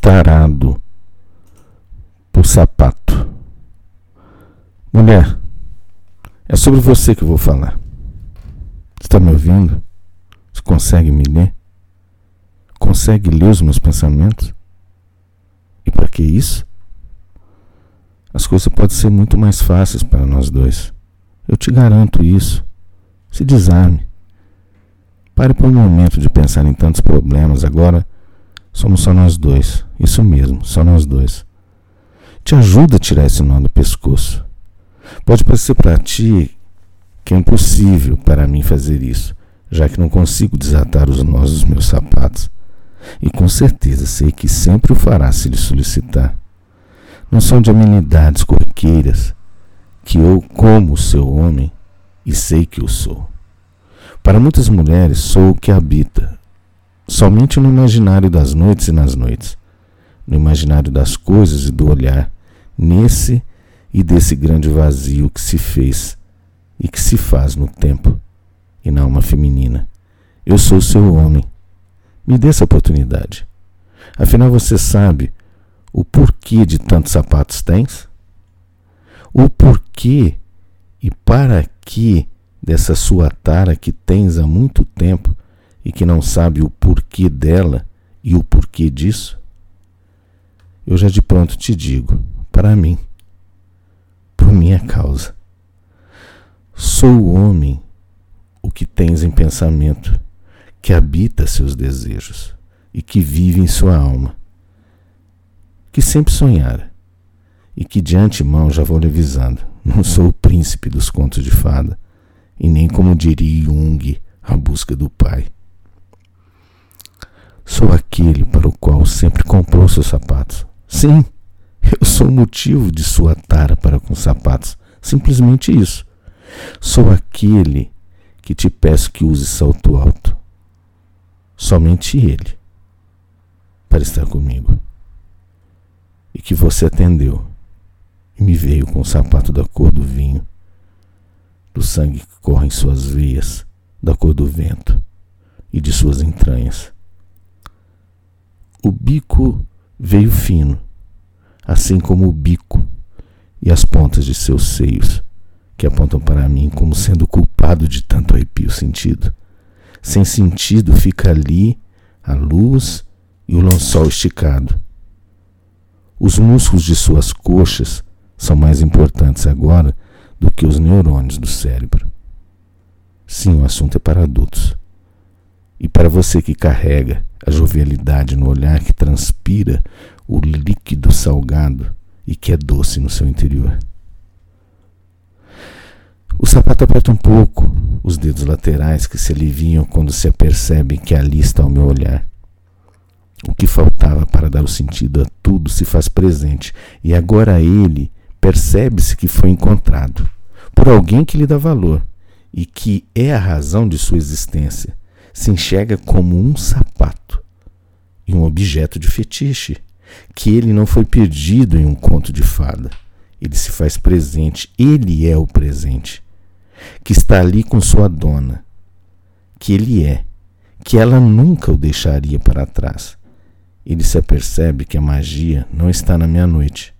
tarado por sapato. Mulher, é sobre você que eu vou falar. Está me ouvindo? Você consegue me ler? Consegue ler os meus pensamentos? E para que isso? As coisas podem ser muito mais fáceis para nós dois. Eu te garanto isso. Se desarme. Pare por um momento de pensar em tantos problemas. Agora somos só nós dois. Isso mesmo, só nós dois. Te ajuda a tirar esse nó do pescoço. Pode parecer para ti que é impossível para mim fazer isso, já que não consigo desatar os nós dos meus sapatos. E com certeza sei que sempre o fará se lhe solicitar. Não são de amenidades corriqueiras que eu, como seu homem, e sei que eu sou. Para muitas mulheres, sou o que habita, somente no imaginário das noites e nas noites, no imaginário das coisas e do olhar, nesse e desse grande vazio que se fez e que se faz no tempo e na alma feminina. Eu sou seu homem. Me dê essa oportunidade. Afinal, você sabe o porquê de tantos sapatos tens? O porquê e para que dessa sua tara que tens há muito tempo e que não sabe o porquê dela e o porquê disso? Eu já de pronto te digo, para mim, por minha causa. Sou o homem, o que tens em pensamento, que habita seus desejos e que vive em sua alma, que sempre sonhara e que de antemão já vou lhe avisando, não sou o príncipe dos contos de fada e nem como diria Jung, a busca do pai. Sou aquele para o qual sempre comprou seus sapatos. Sim, eu sou o motivo de sua tara para com sapatos. Simplesmente isso. Sou aquele que te peço que use salto alto. Somente ele para estar comigo. E que você atendeu e me veio com o sapato da cor do vinho do sangue que corre em suas veias, da cor do vento e de suas entranhas. O bico veio fino, assim como o bico e as pontas de seus seios, que apontam para mim como sendo culpado de tanto arrepio sentido. Sem sentido fica ali a luz e o lençol esticado. Os músculos de suas coxas são mais importantes agora do que os neurônios do cérebro. Sim, o assunto é para adultos. E para você que carrega a jovialidade no olhar que transpira o líquido salgado e que é doce no seu interior. O sapato aperta um pouco os dedos laterais que se aliviam quando se apercebem que ali está o meu olhar. O que faltava para dar o sentido a tudo se faz presente, e agora ele percebe-se que foi encontrado por alguém que lhe dá valor e que é a razão de sua existência. Se enxerga como um sapato e um objeto de fetiche, que ele não foi perdido em um conto de fada. Ele se faz presente, ele é o presente, que está ali com sua dona, que ele é, que ela nunca o deixaria para trás. Ele se apercebe que a magia não está na meia-noite,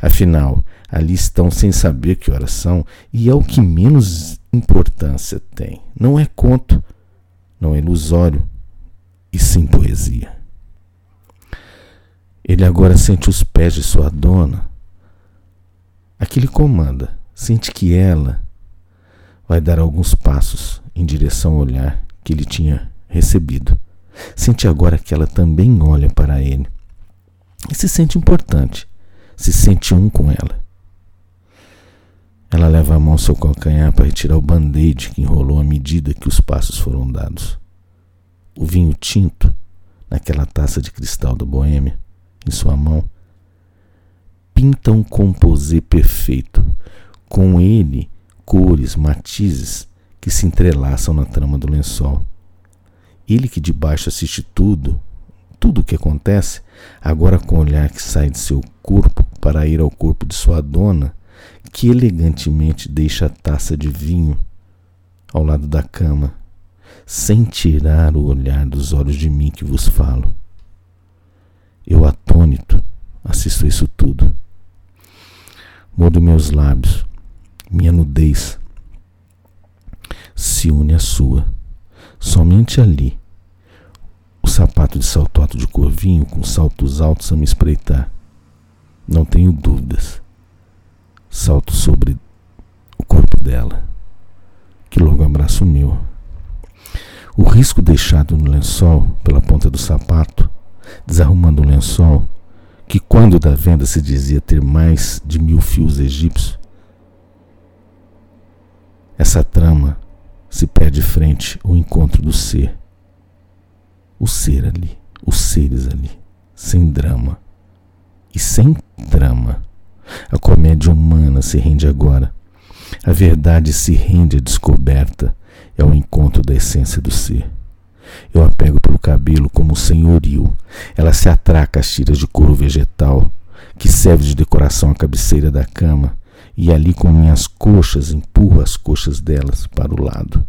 Afinal, ali estão sem saber que horas são e é o que menos importância tem. Não é conto, não é ilusório, e sim poesia. Ele agora sente os pés de sua dona. Aquele comanda, sente que ela vai dar alguns passos em direção ao olhar que ele tinha recebido. Sente agora que ela também olha para ele e se sente importante se sente um com ela. Ela leva a mão ao seu calcanhar para retirar o band-aid que enrolou à medida que os passos foram dados. O vinho tinto, naquela taça de cristal da boêmia, em sua mão, pinta um composê perfeito, com ele cores, matizes que se entrelaçam na trama do lençol. Ele que de baixo assiste tudo, tudo o que acontece, agora com o olhar que sai de seu corpo para ir ao corpo de sua dona, que elegantemente deixa a taça de vinho ao lado da cama, sem tirar o olhar dos olhos de mim que vos falo. Eu, atônito, assisto isso tudo. Mordo meus lábios, minha nudez se une à sua. Somente ali, o sapato de salto alto de corvinho com saltos altos a me espreitar. Não tenho dúvidas. Salto sobre o corpo dela, que logo abraça o meu. O risco deixado no lençol pela ponta do sapato, desarrumando o lençol, que quando da venda se dizia ter mais de mil fios egípcios, essa trama se perde frente ao encontro do ser. O ser ali, os seres ali, sem drama e sem trama. A comédia humana se rende agora. A verdade se rende à descoberta, é o encontro da essência do ser. Eu a pego pelo cabelo como senhorio. Ela se atraca às tiras de couro vegetal, que serve de decoração à cabeceira da cama, e ali com minhas coxas empurro as coxas delas para o lado.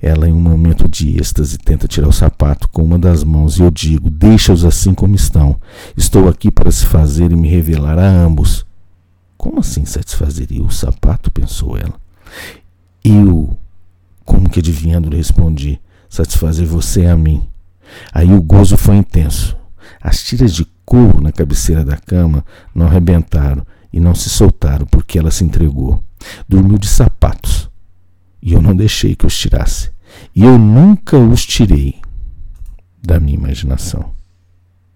Ela, em um momento de êxtase, tenta tirar o sapato com uma das mãos e eu digo: Deixa-os assim como estão. Estou aqui para se fazer e me revelar a ambos. Como assim satisfazeria o sapato? pensou ela. Eu, como que adivinhando, lhe respondi: Satisfazer você a mim. Aí o gozo foi intenso. As tiras de couro na cabeceira da cama não arrebentaram e não se soltaram porque ela se entregou. Dormiu de sapatos e eu não deixei que os tirasse. E eu nunca os tirei da minha imaginação.